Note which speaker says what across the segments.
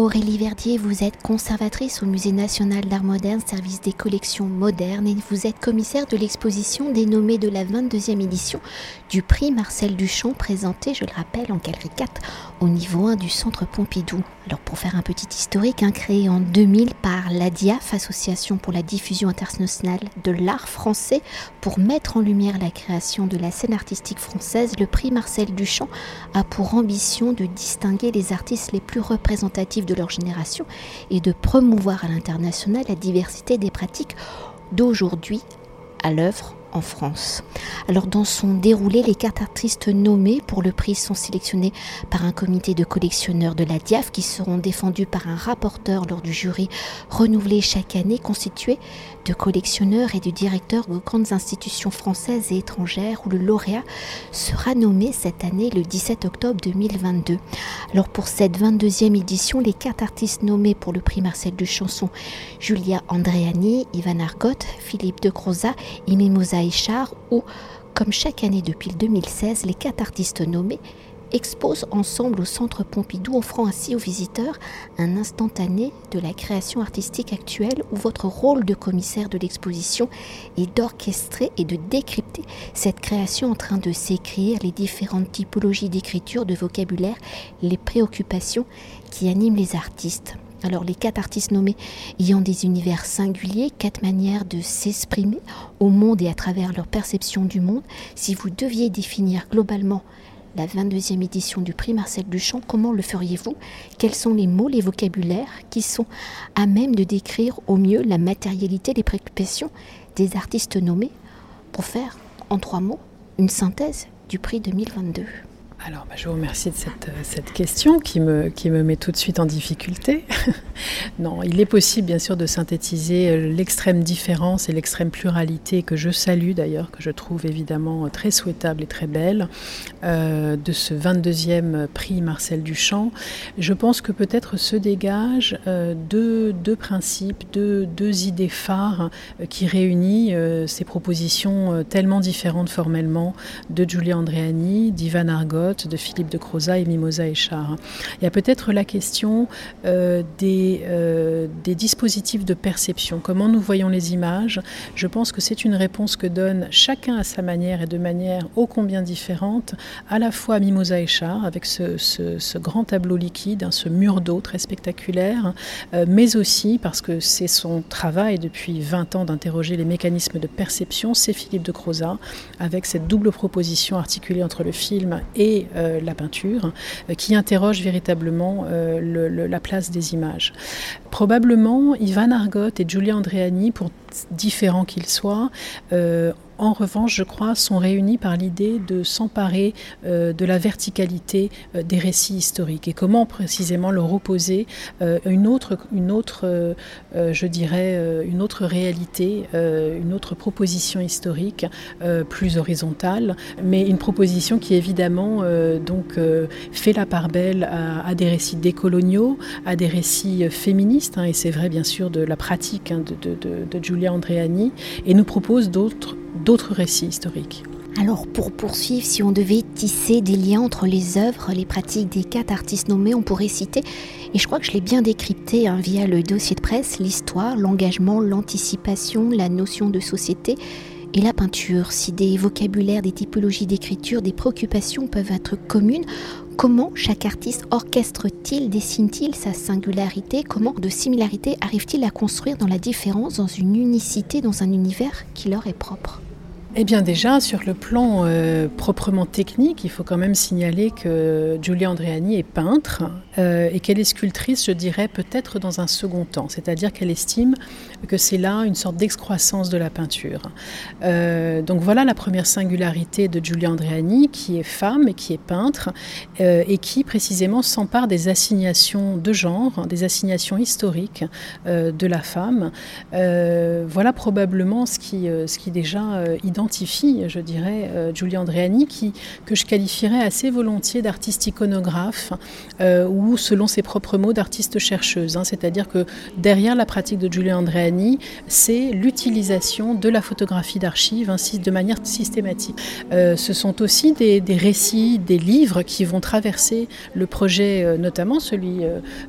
Speaker 1: Aurélie Verdier, vous êtes conservatrice au Musée national d'art moderne, service des collections modernes, et vous êtes commissaire de l'exposition dénommée de la 22e édition du prix Marcel Duchamp, présenté, je le rappelle, en galerie 4 au niveau 1 du centre Pompidou. Alors, pour faire un petit historique, hein, créé en 2000 par l'ADIAF, Association pour la diffusion internationale de l'art français, pour mettre en lumière la création de la scène artistique française, le prix Marcel Duchamp a pour ambition de distinguer les artistes les plus représentatifs de leur génération et de promouvoir à l'international la diversité des pratiques d'aujourd'hui à l'œuvre en France. Alors dans son déroulé, les quatre artistes nommés pour le prix sont sélectionnés par un comité de collectionneurs de la DIAF qui seront défendus par un rapporteur lors du jury renouvelé chaque année constitué de collectionneurs et de directeurs de grandes institutions françaises et étrangères où le lauréat sera nommé cette année le 17 octobre 2022. Alors pour cette 22e édition, les quatre artistes nommés pour le prix Marcel Duchamp sont Julia Andreani, Ivan Argot, Philippe de Croza et Mimosa Où, comme chaque année depuis 2016, les quatre artistes nommés exposent ensemble au Centre Pompidou, offrant ainsi aux visiteurs un instantané de la création artistique actuelle où votre rôle de commissaire de l'exposition est d'orchestrer et de décrypter cette création en train de s'écrire, les différentes typologies d'écriture, de vocabulaire, les préoccupations qui animent les artistes. Alors les quatre artistes nommés ayant des univers singuliers, quatre manières de s'exprimer au monde et à travers leur perception du monde, si vous deviez définir globalement la 22e édition du prix Marcel Duchamp, comment le feriez-vous? Quels sont les mots, les vocabulaires qui sont à même de décrire au mieux la matérialité des préoccupations des artistes nommés? Pour faire, en trois mots, une synthèse du prix 2022
Speaker 2: alors, bah, je vous remercie de cette, euh, cette, question qui me, qui me met tout de suite en difficulté. non, il est possible, bien sûr, de synthétiser euh, l'extrême différence et l'extrême pluralité que je salue d'ailleurs, que je trouve évidemment très souhaitable et très belle, euh, de ce 22e prix Marcel Duchamp. Je pense que peut-être se dégagent deux, deux, principes, deux, deux, idées phares qui réunissent ces propositions tellement différentes formellement de Giulia Andreani, d'Ivan Argot, de Philippe de Croza et Mimosa Echard. Il y a peut-être la question euh, des, euh, des, dispositifs de perception, comment nous voyons les images? Je pense que c'est une réponse que donne chacun à sa manière et de manière ô combien différente, à la fois Mimosa Echard avec ce, ce, grand tableau liquide, hein, ce mur d'eau très spectaculaire, euh, mais aussi parce que c'est son travail depuis 20 ans d'interroger les mécanismes de perception, c'est Philippe de Croza avec cette double proposition articulée entre le film et euh, la peinture, euh, qui interroge véritablement euh, la place des images. Probablement, Ivan Argot et Giulia Andreani, pour différents qu'ils soient, en revanche, je crois, sont réunis par l'idée de s'emparer euh, de la verticalité euh, des récits historiques. Et comment précisément leur opposer euh, une autre, je dirais, une autre réalité, une autre proposition historique plus horizontale, mais une proposition qui évidemment donc fait la part belle à, des récits décoloniaux, à des récits féministes, hein, et c'est vrai bien sûr de la pratique hein, de, de, de Giulia Andreani, et nous propose d'autres d'autres récits historiques.
Speaker 1: Alors pour poursuivre, si on devait tisser des liens entre les œuvres, les pratiques des quatre artistes nommés, on pourrait citer, et je crois que je l'ai bien décrypté hein, via le dossier de presse, l'histoire, l'engagement, l'anticipation, la notion de société et la peinture. Si des vocabulaires, des typologies d'écriture, des préoccupations peuvent être communes, comment chaque artiste orchestre-t-il, dessine-t-il sa singularité? Comment de similarité arrive-t-il à construire dans la différence, dans une unicité, dans un univers qui leur est propre?
Speaker 2: Eh bien déjà, sur le plan euh, proprement technique, il faut quand même signaler que Giulia Andreani est peintre euh, et qu'elle est sculptrice, je dirais, peut-être dans un second temps. C'est-à-dire qu'elle estime que c'est là une sorte d'excroissance de la peinture. Euh, donc voilà la première singularité de Giulia Andreani, qui est femme et qui est peintre, et qui précisément s'empare des assignations de genre, des assignations historiques de la femme. voilà probablement ce qui, ce qui déjà identifie identifie, je dirais, Giulia Andreani, qui, que je qualifierais assez volontiers d'artiste iconographe, ou selon ses propres mots, d'artiste chercheuse. Hein. C'est-à-dire que derrière la pratique de Giulia Andreani, c'est l'utilisation de la photographie d'archives ainsi de manière systématique. ce sont aussi des, récits, des livres qui vont traverser le projet, notamment celui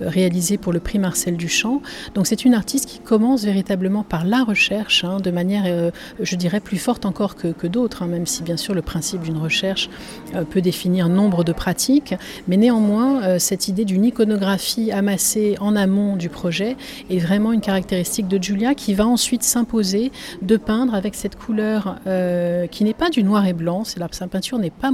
Speaker 2: réalisé pour le prix Marcel Duchamp. Donc c'est une artiste qui commence véritablement par la recherche, hein, de manière, euh, je dirais, plus forte encore que, d'autres, hein, même si bien sûr le principe d'une recherche euh, peut définir nombre de pratiques. Mais néanmoins, euh, cette idée d'une iconographie amassée en amont du projet est vraiment une caractéristique de Julia qui va ensuite s'imposer de peindre avec cette couleur qui n'est pas du noir et blanc, c'est la, sa peinture n'est pas,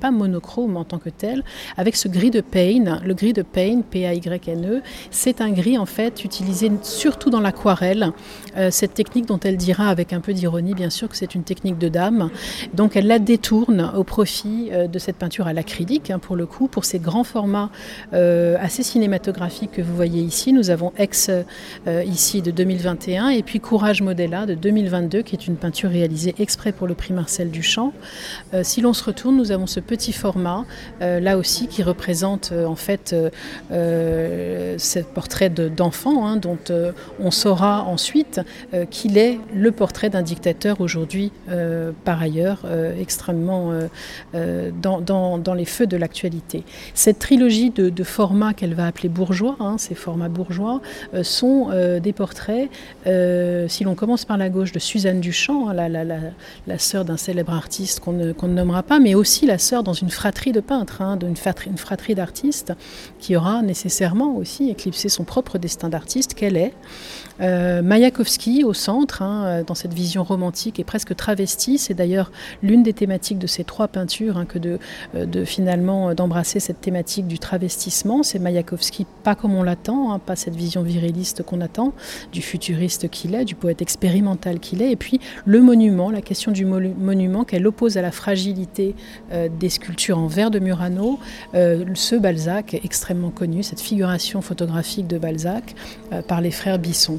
Speaker 2: pas monochrome en tant que telle, avec ce gris de Payne, le gris de Payne, P-A-Y-N-E, c'est un gris en fait utilisé surtout dans l'aquarelle. Euh, cette technique dont elle dira avec un peu d'ironie bien sûr que c'est une technique de dame. Donc elle la détourne au profit euh, de cette peinture à l'acrylique hein, pour le coup, pour ces grands formats euh, assez cinématographiques que vous voyez ici. Nous avons Ex ici de 2021 et puis Courage Modella de 2022 qui est une peinture réalisée exprès pour le prix Marcel Duchamp. si l'on se retourne, nous avons ce petit format là aussi qui représente en fait ce portrait d'enfant hein, dont on saura ensuite euh, qu'il est le portrait d'un dictateur aujourd'hui, euh, par ailleurs, euh, extrêmement dans, les feux de l'actualité. Cette trilogie de, formats qu'elle va appeler bourgeois, hein, ces formats bourgeois, sont des portraits, si l'on commence par la gauche, de Suzanne Duchamp, hein, la, sœur d'un célèbre artiste qu'on ne, nommera pas, mais aussi la sœur dans une fratrie de peintres, hein, d'une une fratrie d'artistes, qui aura nécessairement aussi éclipsé son propre destin d'artiste qu'elle est. Euh, Mayakovsky au centre, hein, euh, dans cette vision romantique et presque travestie. C'est d'ailleurs l'une des thématiques de ces trois peintures hein, que de, euh, finalement d'embrasser cette thématique du travestissement. C'est Mayakovsky pas comme on l'attend, hein, pas cette vision viriliste qu'on attend, du futuriste qu'il est, du poète expérimental qu'il est. Et puis le monument, la question du monument qu'elle oppose à la fragilité des sculptures en verre de Murano. ce Balzac extrêmement connu, cette figuration photographique de Balzac par les frères Bisson.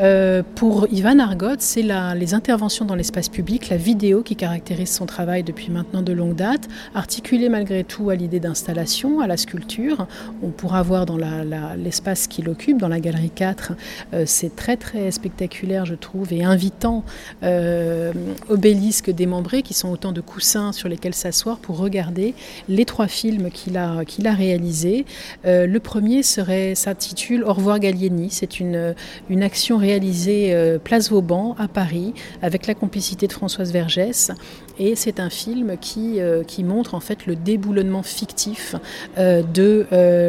Speaker 2: Euh, pour Ivan Argot, c'est les interventions dans l'espace public, la vidéo qui caractérise son travail depuis maintenant de longue date, articulée malgré tout à l'idée d'installation, à la sculpture. On pourra voir dans l'espace qu'il occupe, dans la galerie 4, euh, c'est très très spectaculaire je trouve et invitant euh, obélisques démembrés qui sont autant de coussins sur lesquels s'asseoir pour regarder les trois films qu'il a, réalisés. le premier s'intitule Au revoir Gallieni, c'est une, une action réalisé euh, Place Vauban à Paris avec la complicité de Françoise Vergès. Et c'est un film qui, euh, qui montre en fait le déboulonnement fictif euh, de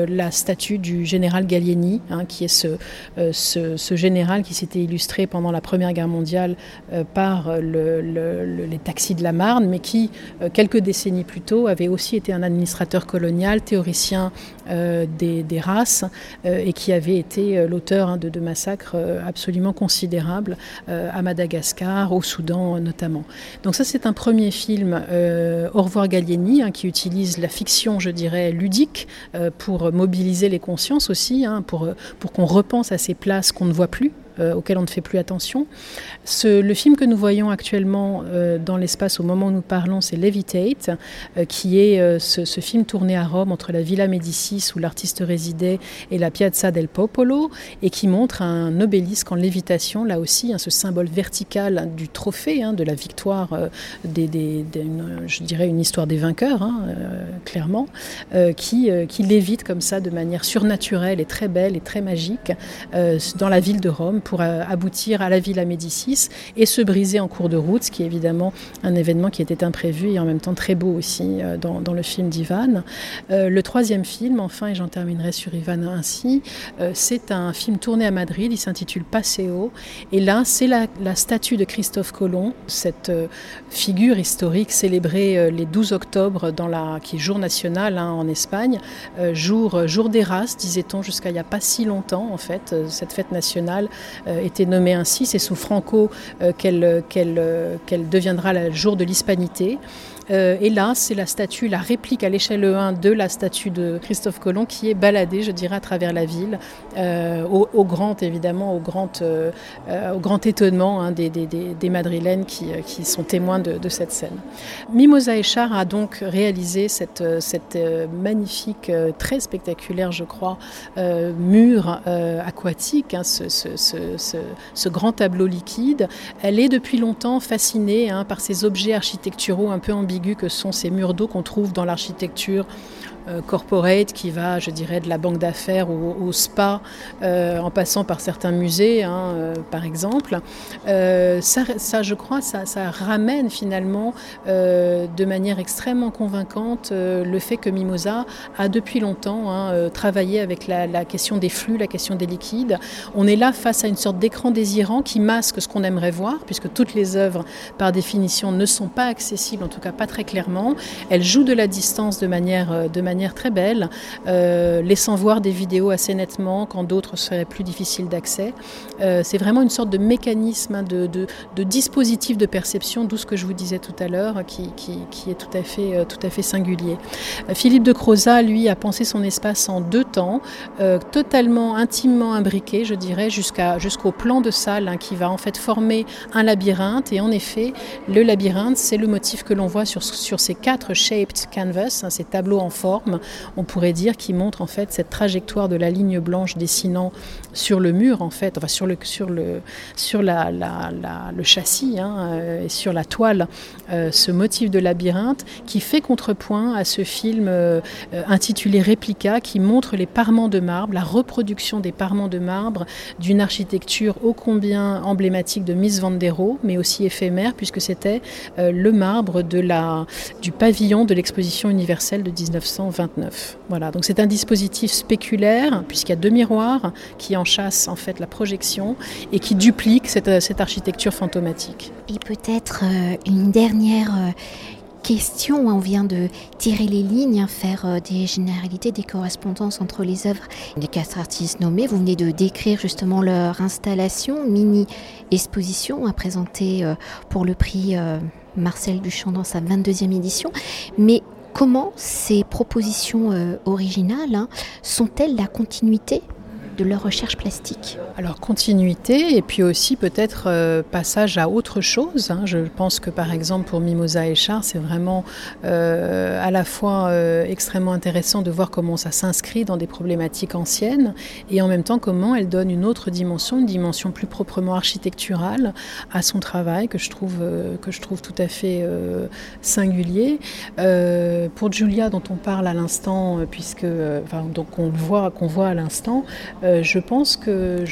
Speaker 2: la statue du général Gallieni, hein, qui est ce, ce, général qui s'était illustré pendant la Première Guerre mondiale par les taxis de la Marne, mais qui, quelques décennies plus tôt, avait aussi été un administrateur colonial, théoricien des, des, races, et qui avait été l'auteur hein, de, de massacres absolument absolument considérable euh, à Madagascar, au Soudan notamment. Donc ça c'est un premier film, euh, Au revoir Gallieni, hein, qui utilise la fiction, je dirais, ludique euh, pour mobiliser les consciences aussi, hein, pour, pour qu'on repense à ces places qu'on ne voit plus euh, auquel on ne fait plus attention. le film que nous voyons actuellement euh, dans l'espace au moment où nous parlons, c'est Levitate, euh, qui est ce, film tourné à Rome entre la Villa Médicis où l'artiste résidait et la Piazza del Popolo, et qui montre un obélisque en lévitation, là aussi, hein, ce symbole vertical du trophée, hein, de la victoire, je dirais une histoire des vainqueurs, hein, clairement, qui, qui lévite comme ça de manière surnaturelle et très belle et très magique dans la ville de Rome pour euh, aboutir à la Villa Médicis et se briser en cours de route, ce qui est évidemment un événement qui était imprévu et en même temps très beau aussi euh, dans, le film d'Ivan. Euh, le troisième film, enfin, et j'en terminerai sur Ivan ainsi, c'est un film tourné à Madrid, il s'intitule Paseo, et là c'est la, statue de Christophe Colomb, cette figure historique célébrée les 12 octobre, dans la, qui est jour national hein, en Espagne, jour, jour des races, disait-on, jusqu'à il n'y a pas si longtemps en fait, cette fête nationale été nommée ainsi. C'est sous Franco euh, qu'elle qu'elle qu'elle deviendra le jour de l'hispanité. Et là, c'est la statue, la réplique à l'échelle E1 de la statue de Christophe Colomb qui est baladée, je dirais, à travers la ville, au, grand, évidemment, au grand, au grand étonnement hein, des, Madrilènes qui, sont témoins de, cette scène. Mimosa Echar a donc réalisé cette, magnifique, très spectaculaire, je crois, mur aquatique, hein, ce, grand tableau liquide. Elle est depuis longtemps fascinée hein, par ces objets architecturaux un peu que sont ces murs d'eau qu'on trouve dans l'architecture corporate qui va, je dirais, de la banque d'affaires au, spa, euh, en passant par certains musées, hein, euh, par exemple. Ça, je crois, ça, ramène finalement de manière extrêmement convaincante le fait que Mimosa a depuis longtemps hein, travaillé avec la, question des flux, la question des liquides. On est là face à une sorte d'écran désirant qui masque ce qu'on aimerait voir, puisque toutes les œuvres, par définition, ne sont pas accessibles, en tout cas pas très clairement. Elle joue de la distance de manière très belle, euh, laissant voir des vidéos assez nettement quand d'autres seraient plus difficiles d'accès. Euh, c'est vraiment une sorte de mécanisme, hein, de, dispositif de perception, d'où ce que je vous disais tout à l'heure, qui, est tout à fait, euh, tout à fait singulier. Philippe de Croza, lui, a pensé son espace en deux temps, totalement, intimement imbriqué, je dirais, jusqu'au plan de salle hein, qui va en fait former un labyrinthe. Et en effet, le labyrinthe, c'est le motif que l'on voit sur, sur ces quatre shaped canvas, hein, ces tableaux en forme on pourrait dire, qui montre en fait cette trajectoire de la ligne blanche dessinant sur le mur, en fait, enfin sur le, châssis hein, euh, et sur la toile, euh, ce motif de labyrinthe qui fait contrepoint à ce film euh, intitulé Réplica qui montre les parements de marbre, la reproduction des parements de marbre d'une architecture ô combien emblématique de Miss Vandero, mais aussi éphémère puisque c'était le marbre du pavillon de l'exposition universelle de 1920. Voilà, donc c'est un dispositif spéculaire puisqu'il y a deux miroirs qui enchassent en fait la projection et qui dupliquent cette, architecture fantomatique.
Speaker 1: Et peut-être euh, une dernière euh, question, on vient de tirer les lignes, hein, faire euh, des généralités, des correspondances entre les œuvres des quatre artistes nommés. Vous venez de décrire justement leur installation, mini-exposition à présenter pour le prix Marcel Duchamp dans sa 22e édition. Mais Comment ces propositions euh, originales hein, sont-elles la continuité de leur recherche plastique
Speaker 2: Alors continuité et puis aussi peut-être euh, passage à autre chose. Hein. Je pense que par exemple pour Mimosa et Char, c'est vraiment euh, à la fois euh, extrêmement intéressant de voir comment ça s'inscrit dans des problématiques anciennes et en même temps comment elle donne une autre dimension, une dimension plus proprement architecturale à son travail que je trouve, que je trouve tout à fait singulier. pour Julia dont on parle à l'instant, puisque donc on voit qu'on voit à l'instant, euh, je pense que,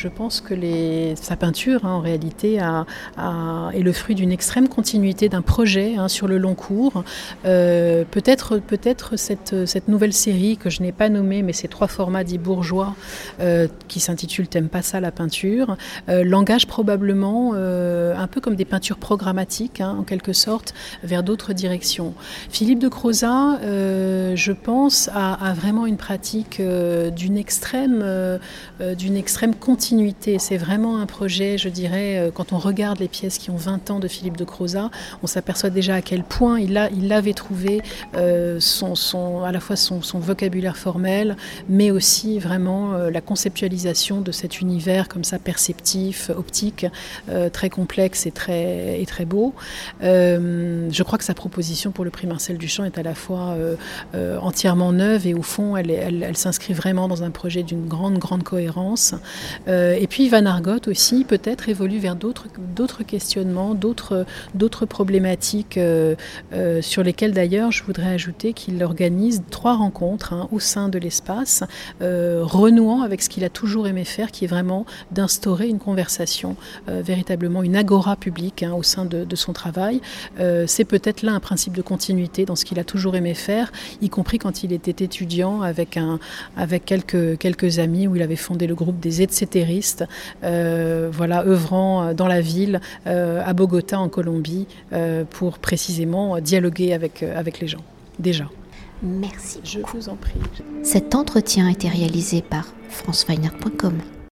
Speaker 2: sa peinture, hein, en réalité, est le fruit d'une extrême continuité d'un projet hein, sur le long cours. Euh, peut-être cette, nouvelle série que je n'ai pas nommée, mais ces trois formats dits bourgeois, euh, qui s'intitule T'aimes pas ça la peinture, l'engage probablement un peu comme des peintures programmatiques, hein, en quelque sorte, vers d'autres directions. Philippe de Croza, je pense, a, vraiment une pratique d'une extrême d'une extrême continuité. C'est vraiment un projet, je dirais, euh, quand on regarde les pièces qui ont 20 ans de Philippe de Croza, on s'aperçoit déjà à quel point il, a, avait trouvé euh, son, à la fois son, vocabulaire formel, mais aussi vraiment la conceptualisation de cet univers comme ça perceptif, optique, très complexe et très, beau. je crois que sa proposition pour le prix Marcel Duchamp est à la fois entièrement neuve et au fond, elle, elle, elle s'inscrit vraiment dans un projet d'une grande, grande Euh, et puis Van Argot aussi peut-être évolue vers d'autres questionnements, d'autres problématiques euh, euh, sur lesquelles d'ailleurs je voudrais ajouter qu'il organise trois rencontres hein, au sein de l'espace, renouant avec ce qu'il a toujours aimé faire, qui est vraiment d'instaurer une conversation, véritablement une agora publique hein, au sein de, de son travail. C'est peut-être là un principe de continuité dans ce qu'il a toujours aimé faire, y compris quand il était étudiant avec, un, avec quelques, quelques amis où il avait fondé le groupe des etcétéristes, euh, voilà, œuvrant euh, dans la ville, euh, à Bogota, en Colombie, pour précisément dialoguer avec, avec les gens, déjà.
Speaker 1: Merci.
Speaker 2: Je vous en prie.
Speaker 1: Cet entretien a été réalisé par franceweiner.com.